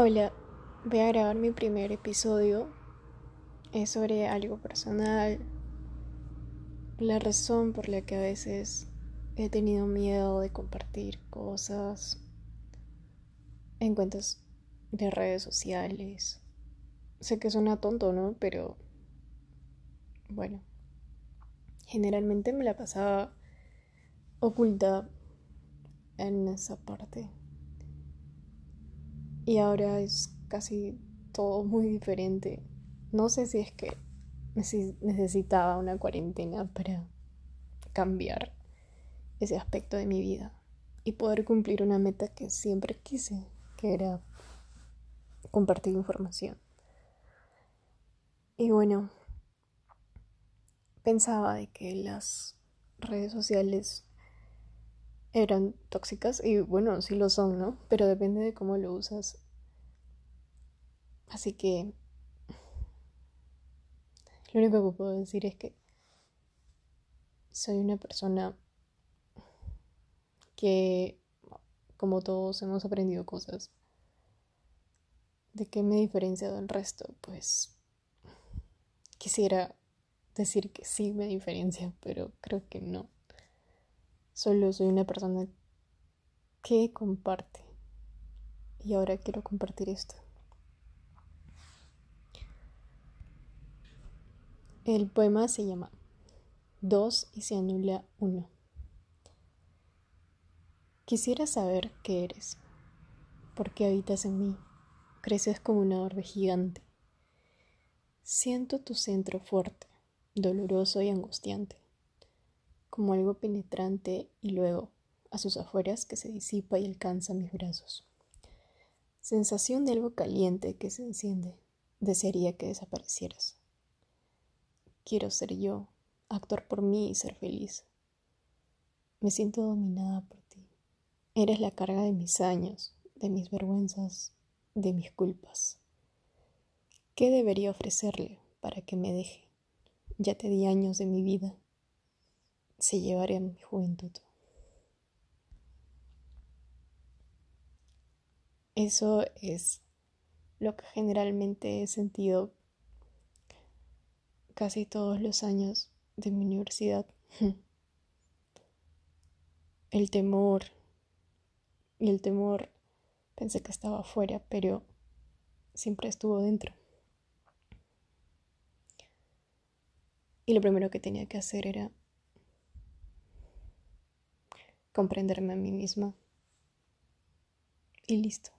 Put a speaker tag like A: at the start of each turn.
A: Hola, voy a grabar mi primer episodio. Es sobre algo personal. La razón por la que a veces he tenido miedo de compartir cosas en cuentas de redes sociales. Sé que suena tonto, ¿no? Pero bueno, generalmente me la pasaba oculta en esa parte. Y ahora es casi todo muy diferente. No sé si es que necesitaba una cuarentena para cambiar ese aspecto de mi vida y poder cumplir una meta que siempre quise, que era compartir información. Y bueno, pensaba de que las redes sociales eran tóxicas y bueno, sí lo son, ¿no? Pero depende de cómo lo usas. Así que lo único que puedo decir es que soy una persona que, como todos, hemos aprendido cosas. ¿De qué me diferencia del resto? Pues quisiera decir que sí me diferencia, pero creo que no. Solo soy una persona que comparte. Y ahora quiero compartir esto. El poema se llama Dos y se anula uno. Quisiera saber qué eres, por qué habitas en mí, creces como una orbe gigante. Siento tu centro fuerte, doloroso y angustiante como algo penetrante y luego, a sus afueras, que se disipa y alcanza mis brazos. Sensación de algo caliente que se enciende. Desearía que desaparecieras. Quiero ser yo, actuar por mí y ser feliz. Me siento dominada por ti. Eres la carga de mis años, de mis vergüenzas, de mis culpas. ¿Qué debería ofrecerle para que me deje? Ya te di años de mi vida se llevaría mi juventud. Eso es lo que generalmente he sentido casi todos los años de mi universidad. El temor y el temor pensé que estaba afuera, pero siempre estuvo dentro. Y lo primero que tenía que hacer era comprenderme a mí misma. Y listo.